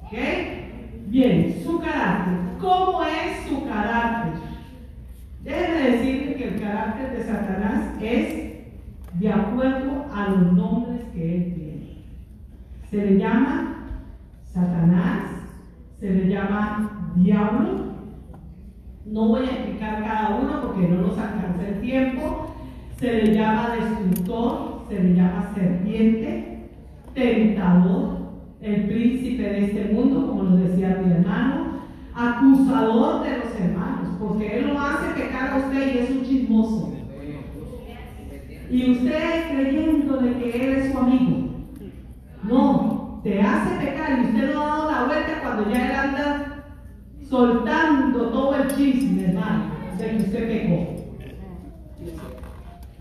¿Ok? Bien, su carácter. ¿Cómo es su carácter? Déjenme decirle que el carácter de Satanás es de acuerdo a los nombres que él tiene. Se le llama Satanás, se le llama diablo. No voy a explicar cada uno porque no nos alcanza el tiempo. Se le llama destructor, se le llama serpiente, tentador, el príncipe de este mundo, como nos decía mi hermano, acusador de los hermanos, porque él lo hace pecar a usted y es un chismoso. Y usted creyéndole que él es su amigo. No, te hace pecar y usted no ha dado la vuelta cuando ya él anda soltando todo el chisme, hermano, de que usted pecó.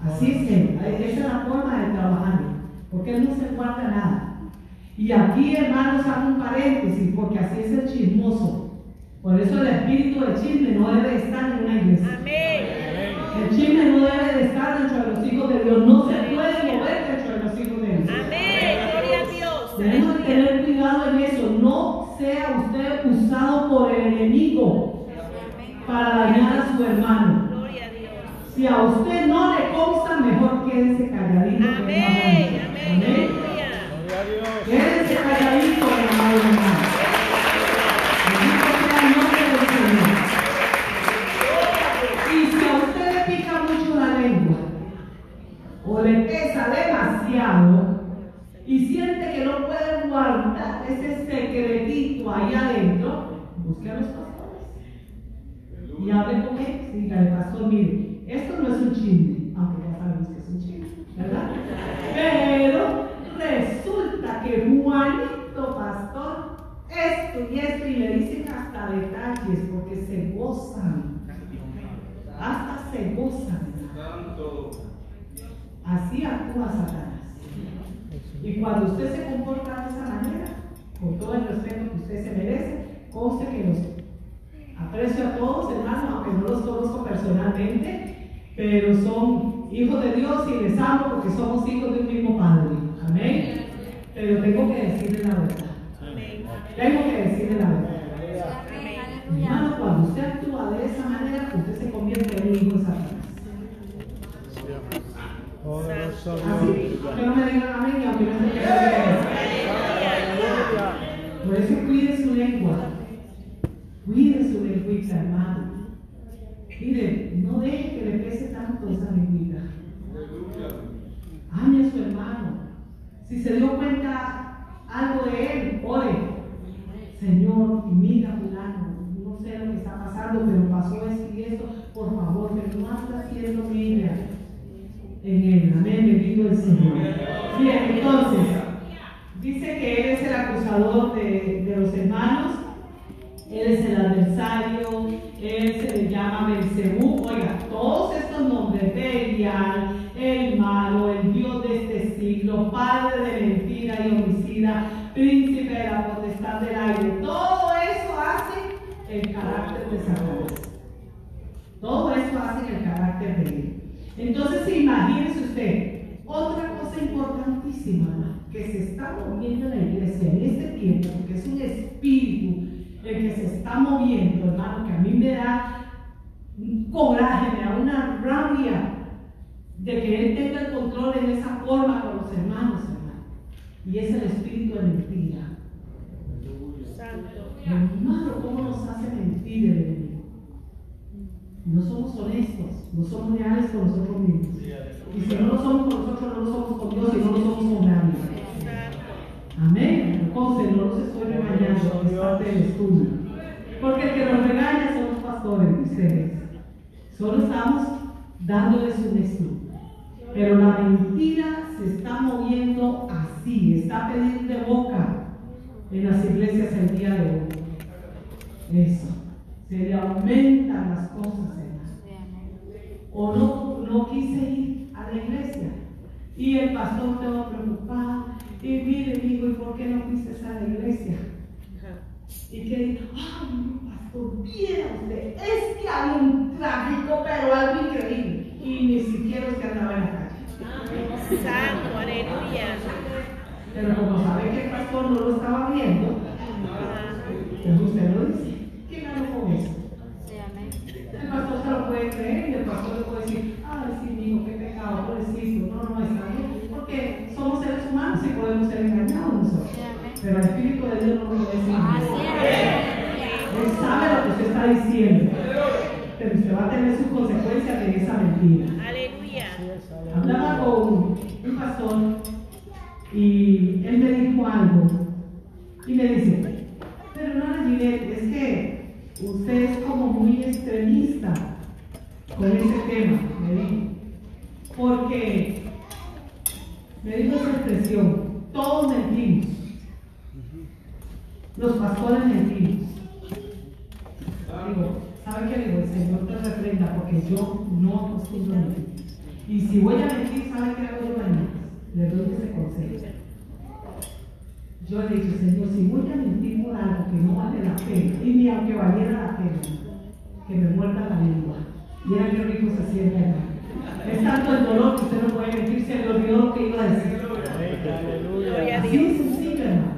Así es esa es la forma de trabajar, porque él no se guarda nada. Y aquí, hermanos, hago un paréntesis, porque así es el chismoso. Por eso el espíritu del chisme no debe estar en una iglesia. Amén. El chisme no debe de estar dentro de los hijos de Dios, no se sea usted usado por el enemigo para dañar a su hermano. Si a usted no le consta, mejor quédese calladito. Amén. Amén. Amén. Quédese calladito, hermano. Y si a usted le pica mucho la lengua o le pesa demasiado y siente que no puede guardar ese vaya adentro, busque a los pastores y hable con ellos y dígale, pastor, mire, esto no es un chisme, aunque ya sabemos que es un chisme, ¿verdad? Pero resulta que Juanito, pastor, esto y esto, y le dicen hasta detalles porque se gozan, hasta se gozan. Así actúa Satanás. Y cuando usted se comporta de esa manera, con todo el respeto que usted se merece, conste que los aprecio a todos, hermanos, aunque no los conozco personalmente, pero son hijos de Dios y les amo porque somos hijos de un mismo Padre. Amén. Pero tengo que decirle la verdad. Tengo que decirle la verdad. Hermano, cuando usted actúa de esa manera, usted se convierte en un hijo de Satanás. Así, que no me digan amén, y aunque no se quede Por eso cuide su lengua. Cuide su lengüita, hermano. Mire, no deje que le pese tanto esa lengüita. Ame a su hermano. Si se dio cuenta algo de él, ore. Señor, mira, fulano, no sé lo que está pasando, pero pasó esto y esto. Por favor, pero no anda haciendo mella en él. Amén, bendito el Señor. Bien, entonces, dice que Él es el acusador de, los hermanos, Él es el adversario, Él se le llama Belcebú. Oiga, todos estos nombres, Belial, el malo, el Dios de este siglo, padre de mentira y homicida, príncipe de la potestad del aire, todo eso hace el carácter de Satanás. Todo eso hace el carácter de él. Entonces, imagínese usted, otra cosa importantísima que se está moviendo en la iglesia en este tiempo, porque es un espíritu el que se está moviendo, hermano, que a mí me da un coraje, me da una rabia de que Él tenga el control en esa forma con los hermanos, hermano. Y es el espíritu de mentira. Santo. Hermano, ¿cómo nos hace mentir el enemigo? No somos honestos, no somos leales con nosotros mismos. Y si no lo somos con nosotros, no lo somos con Dios y no lo somos con nadie. Amén. Entonces, no los estoy regañando, es parte del estudio. Porque el que nos regaña son los pastores, ustedes. Solo estamos dándoles un estudio. Pero la mentira se está moviendo así, está de boca en las iglesias el día de hoy. Eso. Se le aumentan las cosas, hermano. O no, no quise ir a la iglesia. Y el pastor todo preocupado. Y mire, digo, ¿y por qué no fuiste a la iglesia? Y que dijo, ay, pastor, viera usted, es que hay un tráfico, pero algo increíble. Y ni siquiera usted andaba en la calle. Santo, aleluya. Pero como sabe que el pastor no lo estaba viendo, pues usted lo dice. ¿Qué ganó con eso? El pastor se lo puede creer y el pastor le puede decir, ay, sí, mi hijo, qué pecado, pobrecito. No, no, está bien. Porque somos seres humanos y podemos ser engañados nosotros. Pero el Espíritu de Dios no lo. Él sabe lo que usted está diciendo. Pero usted va a tener sus consecuencias de esa mentira. Aleluya. Hablaba con un pastor y él me dijo algo y me dice, pero hermana Ginette, es que usted es como muy extremista con ese tema, me dijo, porque me dijo esa expresión, todos mentimos, los pastores mentimos. Digo, ¿sabe qué digo? El Señor te reprenda porque yo no acostumbro a mentir. Y si voy a mentir, ¿sabe qué hago yo mañana? Le doy ese consejo. Yo le dije, Señor, si voy a mentir por algo que no vale la pena, y ni aunque valiera la pena, que me muerda la lengua. Mira qué rico se siente, hermano. Es tanto el dolor que usted no puede mentir, se le olvidó lo que iba a decir. Gloria a Así Dios. es sencillo, hermano.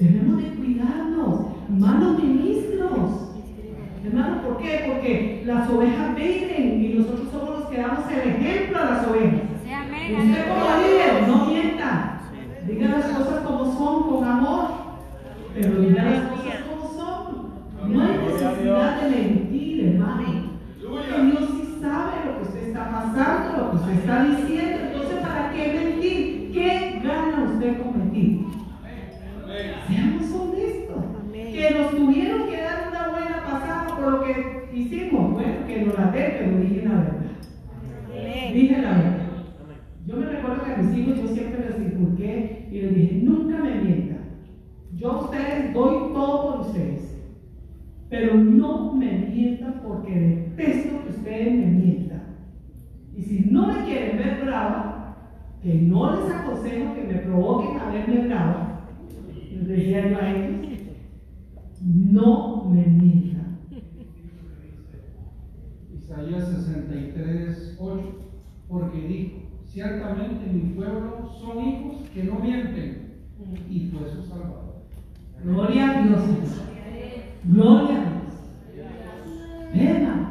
Debemos de cuidarnos, malos ministros. Hermano, ¿por qué? Porque las ovejas viven y nosotros somos los que damos el ejemplo a las ovejas. Usted como líder, no mienta. Diga las cosas como son, con amor. Pero diga las cosas como son. No hay necesidad de mentir, hermano. Porque Dios sí sabe lo que usted está pasando, lo que usted está diciendo. Entonces, ¿para qué mentir? ¿Qué Seamos honestos. Que nos tuvieron que dar una buena pasada por lo que hicimos. Bueno, que nos la den, pero dije la verdad. Dije la verdad. Yo me recuerdo que a mis hijos yo siempre les inculqué y les dije, nunca me mientan. Yo a ustedes doy todo por ustedes. Pero no me mientan porque detesto que ustedes me mientan. Y si no me quieren ver brava, que no les aconsejo que me provoquen a verme brava, les yo a ellos, no me mientan. Isaías 63, 8, porque dijo, ciertamente mi pueblo son hijos que no mienten, y fue su salvador. Gloria a Dios. Gloria a Dios. Venga.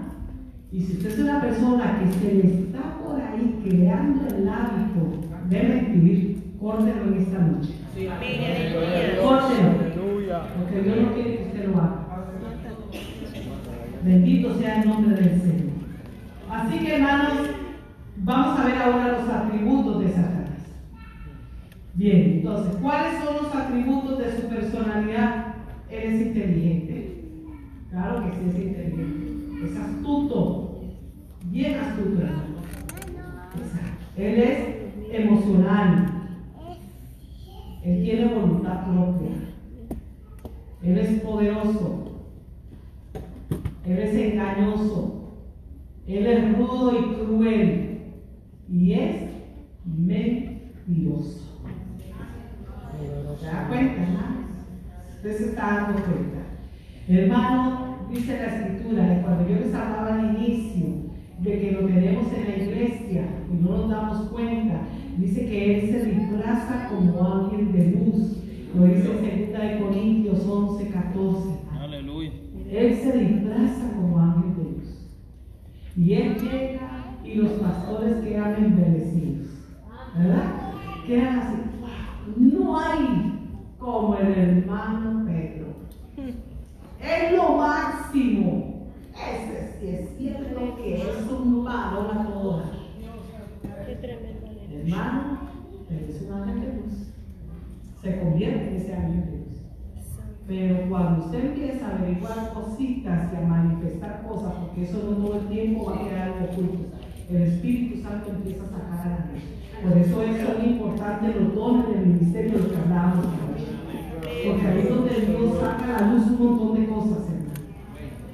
Y si usted es una persona que se le está por ahí creando el hábito de mentir, córtelo en esta noche. Córtelo. Porque Dios no quiere que usted lo haga. Bendito sea el nombre del Señor. Así que hermanos, vamos a ver ahora los atributos de Satanás. Bien, entonces, ¿cuáles son los atributos de su personalidad? Él es inteligente. Claro que sí es inteligente. Es astuto. Bien astuto, hermano. Exacto. Él es emocional. Él tiene voluntad propia. Él es poderoso. Él es engañoso. Él es rudo y cruel. Y es mentiroso. ¿Se da cuenta, hermano? Usted se está dando cuenta. Hermano, dice la escritura, que cuando yo les hablaba al inicio de que lo tenemos en la iglesia y no nos damos cuenta, dice que Él se disfraza como ángel de luz. Lo dice en 2 de Corintios 11, 14. Aleluya. Él se disfraza como ángel de luz. Y él llega y los pastores quedan embelecidos. ¿Verdad? Quedan así. "Wow, No hay como el hermano Pedro. Es lo máximo. Ese sí es cierto que es un varón a toda. Qué tremendo. aleluya. Hermano, él es un ángel de luz. Se convierte en ese ángel de luz. Pero cuando usted empieza a averiguar cositas y a manifestar cosas, porque eso no todo el tiempo va a quedar oculto, el Espíritu Santo empieza a sacar a la luz. Por eso es tan importante los dones del ministerio de los que hablábamos. Porque ahí es donde Dios saca a la luz un montón de cosas, hermano,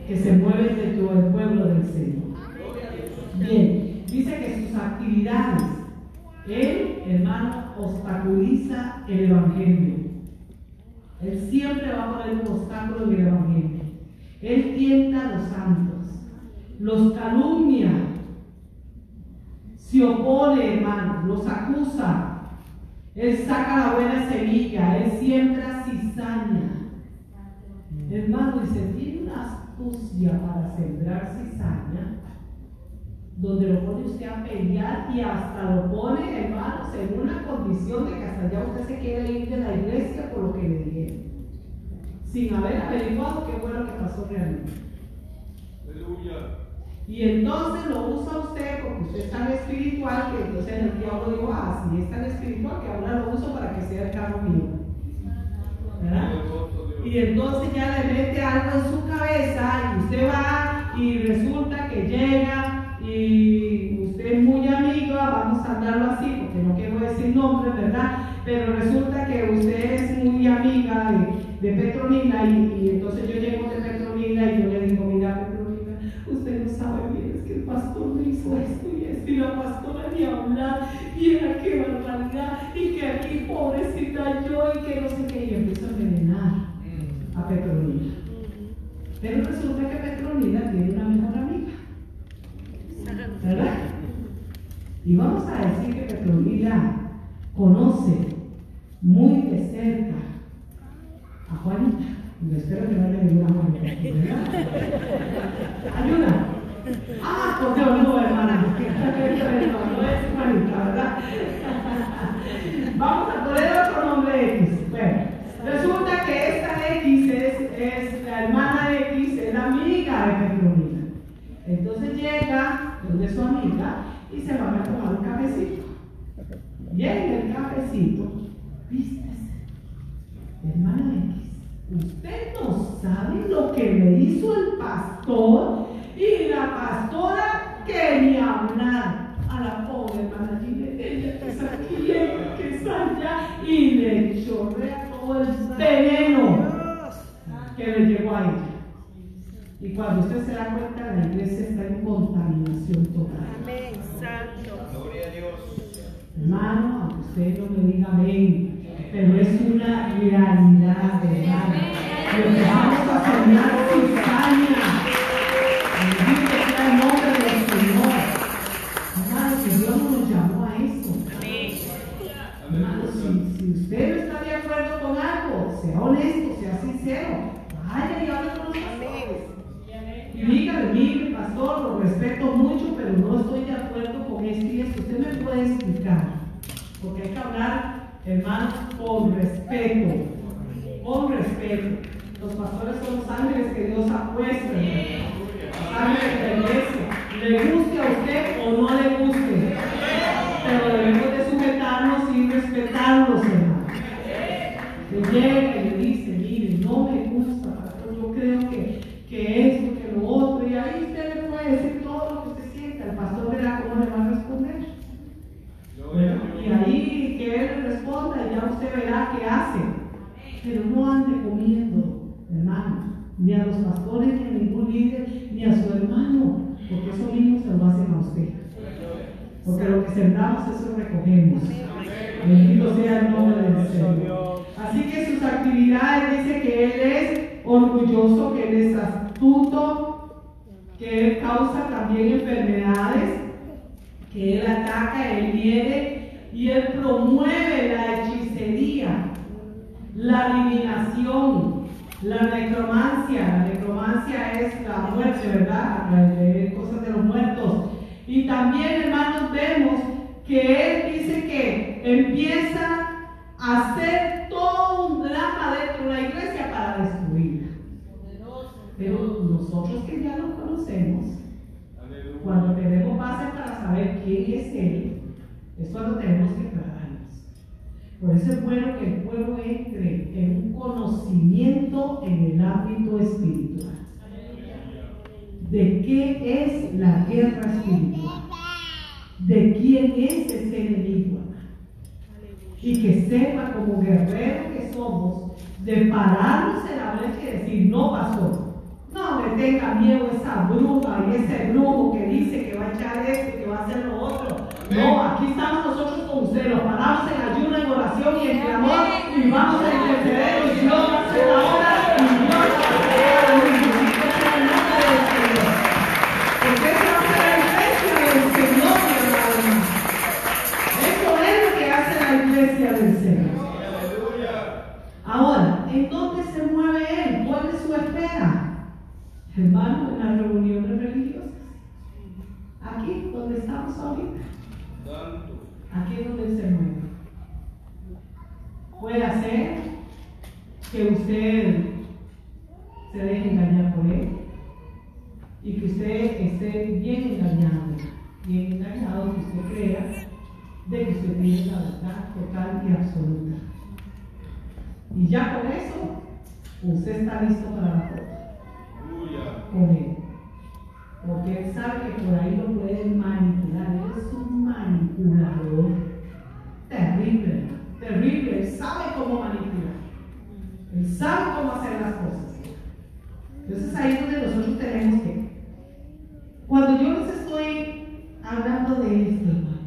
que se mueven dentro del pueblo del Señor. Bien, dice que sus actividades, él, hermano, obstaculiza el Evangelio. Él siempre va a poner un obstáculo en el Evangelio. Él tienta a los santos, los calumnia, se opone, hermano, los acusa. Él saca la buena semilla, él siembra cizaña. Hermano, dice, tiene una astucia para sembrar cizaña, donde lo pone usted a pelear y hasta lo pone, hermanos, en una condición de que hasta ya usted se quiere ir de la iglesia por lo que le dijeron, sin haber averiguado qué fue lo que pasó realmente. Y entonces lo usa usted porque usted es tan espiritual que entonces el diablo dijo, ah, si es tan espiritual que ahora lo uso para que sea el carro mío. ¿Verdad? Y entonces ya le mete algo en su cabeza y usted va y resulta que llega usted es muy amiga, vamos a hablarlo así porque no quiero decir nombres, ¿verdad? Pero resulta que usted es muy amiga de, de Petronila y, y entonces yo llego de Petronila y yo le digo, mira Petronila, usted no sabe bien, es que el pastor me hizo esto y esto y la pastora ni hablar y era qué barbaridad y que aquí pobrecita yo y que no sé qué y empiezo a envenenar a Petronila. Pero resulta que Petronila tiene una mejor amiga, ¿verdad? Y vamos a decir que Petronila conoce muy de cerca a Juanita. Y espero que no le diga una Juanita, ¿verdad? Ayuda. Ah, porque no, hermana. No es Juanita, ¿verdad? Vamos a poner otro nombre X. Bueno, resulta que esta X es, es la hermana X, es la amiga de Petronila. Entonces llega donde su amiga y se van a tomar un cafecito. Y en el cafecito, vístese. Hermana X, usted no sabe lo que me hizo el pastor Y la pastora que ni hablar a la pobre hermana ella que está aquí, ella que está allá, y le chorrea todo el veneno que le llegó a ella. Y cuando usted se da cuenta, la iglesia está en contaminación total. Amén, santo. Gloria a Dios. Hermano, aunque usted no me diga amén, pero es una realidad, hermano. Lo que vamos a soñar cizaña. Bendito sea el nombre del Señor. Hermano, que Dios no nos llamó a eso. Hermano, si, si usted no está de acuerdo con algo, sea honesto, sea sincero. Vaya y hable con los pastores. Y dígale, mire, pastor, lo respeto mucho, pero no estoy de acuerdo con esto y esto. Usted me puede explicar. Porque hay que hablar, hermanos, con respeto. Con respeto. Los pastores son los ángeles que Dios ha puesto. Los ángeles de la iglesia. Le guste a usted o no le guste. Pero debemos de sujetarnos y respetarlos, hermano. Le llega y le dice, mire, no me gusta, pastor, yo creo que, que esto, que lo otro, y ahí usted le puede decir todo lo que usted sienta, el pastor verá cómo le va a responder. Bueno, y ahí que él le responda y ya usted verá qué hace. Pero no ande comiendo, hermano, ni a los pastores, ni a ningún líder, ni a su hermano, porque eso mismo se lo hacen a usted. Porque lo que sembramos, eso recogemos. Bendito sea el nombre del Señor. Así que sus actividades dice que él es orgulloso, que él es astuto, que él causa también enfermedades, que él ataca, él hiere y él promueve la hechicería, la adivinación, la necromancia. La necromancia es la muerte, ¿verdad? De cosas de los muertos. Y también, hermanos, vemos que él dice que empieza a hacer todo un drama dentro de la iglesia para destruirla. Pero nosotros que ya lo conocemos, cuando tenemos base para saber quién es Él, es cuando tenemos que aclararnos. Por eso es bueno que el pueblo entre en un conocimiento en el ámbito espiritual. ¿De qué es la guerra espiritual? ¿De quién es ese enemigo? Y que sepa como guerreros que somos, de pararnos en la brecha y decir, no pasó. No me tenga miedo esa bruja y ese brujo que dice que va a echar esto y que va a hacer lo otro. No, aquí estamos nosotros con usted, nos paramos en ayuno, en oración y en clamor y vamos a interceder y Dios va a hacer la obra y Dios va a hacer la Bendito sea el nombre del Señor. Porque esa va a ser la iglesia del Señor, mi hermano. Eso es lo que hace la iglesia del Señor. Ahora, ¿en dónde se mueve Él? ¿Cuál es su espera? Hermano, en las reuniones religiosas. Aquí, donde estamos ahorita. Aquí es donde se mueve. Puede hacer que usted se deje engañar por Él y que usted esté bien engañado, bien engañado, que usted crea de que usted tiene la verdad total y absoluta. Y ya con eso, usted está listo para la foto con él. Porque él sabe que por ahí lo pueden manipular. Él es un manipulador. Terrible, terrible. Él sabe cómo manipular. Él sabe cómo hacer las cosas. Entonces ahí es donde nosotros tenemos que. Cuando yo les estoy hablando de esto, hermanos,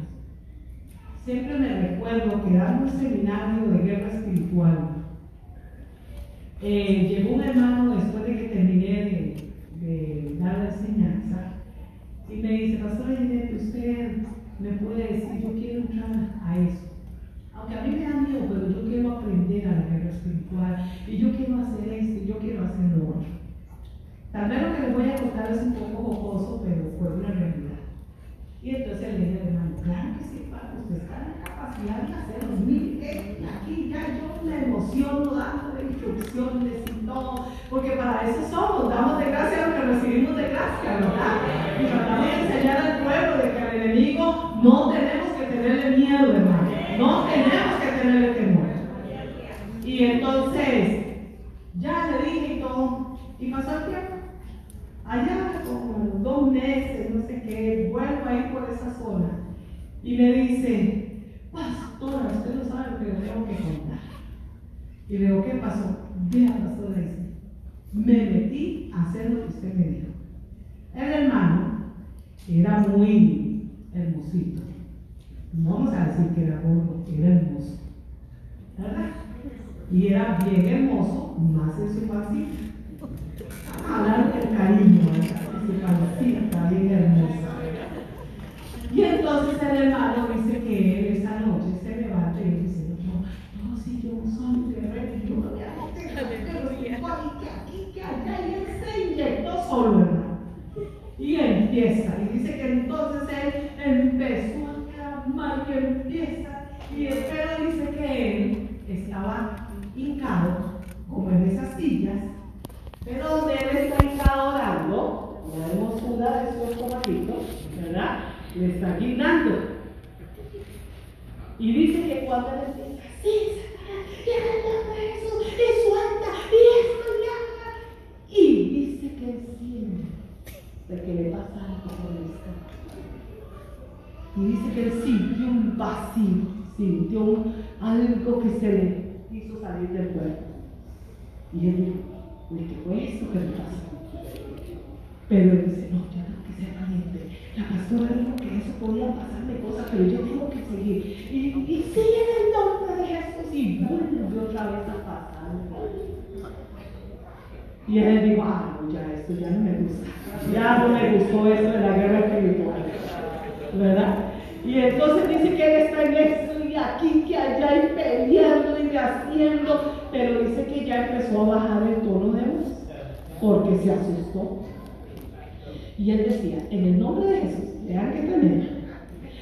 siempre me recuerdo que dando un seminario de guerra espiritual, eh, llegó un hermano después de que terminé de, dar la enseñanza y me dice, Pastor Ginette, usted me puede decir, yo quiero entrar a eso. Aunque a mí me da miedo, pero yo quiero aprender a la guerra espiritual y yo quiero hacer esto y yo quiero hacer lo otro. Tal vez lo que les voy a contar es un poco jocoso, pero fue una realidad. Y entonces le dije, hermano, claro que sí, para usted está en la capacidad de hacerlo. Mire, eh, aquí ya yo me emociono dándole instrucciones y todo, porque para eso somos, damos de gracia de gracia, ¿verdad? Y enseñar al pueblo de que al enemigo no tenemos que tenerle miedo, hermano. No tenemos que tenerle temor. Y entonces, ya le dije y todo, y pasó el tiempo. allá como dos meses, no sé qué, vuelvo a ir por esa zona y me dice, pastora, usted no sabe lo que le tengo que contar. Y le digo, ¿qué pasó? Vea, pastora, dice, me metí a hacer lo que usted me dijo. El hermano era muy hermosito. No vamos a decir que era gordo, era hermoso. ¿Verdad? Y era bien hermoso, más en su pancita. Hablar del cariño, su pancita bien hermosa. Y entonces el hermano dice que esa noche se levanta y dice, no, no, si yo soy un guerrero, yo no voy a que aquí, que allá, y él se inyectó solo, hermano. Y empieza, y dice que entonces él empezó a clamar y empieza, y pero dice que él estaba hincado, como en esas sillas, pero donde él está hincado orando, la hermosura de su estomajito, ¿verdad? Le está guindando. Y dice que cuando él empieza, sí, y de Jesús, y suelta, y esto, y. Y dice que siente de que le pasa algo por el. Y dice que él sintió un vacío, sintió algo que se le hizo salir del cuerpo. Y él dijo, "Uy, ¿qué fue eso que le pasó? Pero él dice, no, yo tengo que ser valiente. La pastora dijo que eso podía pasarme cosas, pero yo tengo que. Y, y en el nombre de Jesús y vuelve otra vez a pasar. Y él dijo, ah, no, ya esto ya no me gusta. Ya no me gustó eso de la guerra espiritual. ¿Verdad? Y entonces dice que él está en eso y aquí, que allá y peleando y haciendo, pero dice que ya empezó a bajar el tono de voz porque se asustó. Y él decía, en el nombre de Jesús, vean qué tremendo,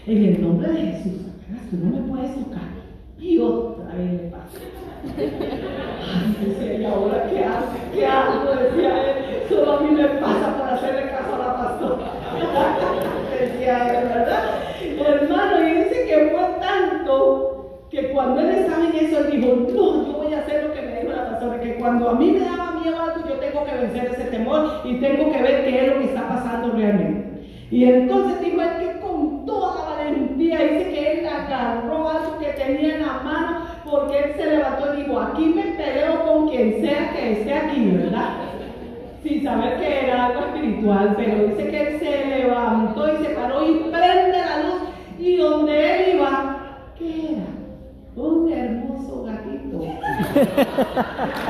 en el nombre de Jesús, tú no me puedes tocar. Y otra vez le pasa. Ay, decía, ¿y ahora qué hago? ¿Qué hago? Decía él, solo a mí me pasa por hacerle caso a la pastora. decía él, ¿verdad? Hermano, y dice que fue tanto que cuando él estaba en eso, él dijo, no, yo voy a hacer lo que me dijo la pastora, que cuando a mí me daba miedo algo, yo tengo que vencer ese temor y tengo que ver qué es lo que está pasando realmente. Y entonces dijo él que toda valentía, dice que él agarró algo que tenía en la mano, porque él se levantó y dijo, aquí me peleo con quien sea que esté aquí, ¿verdad? Sin saber que era algo espiritual, pero dice que él se levantó y se paró y prende la luz y donde él iba, ¿qué era? Un hermoso gatito.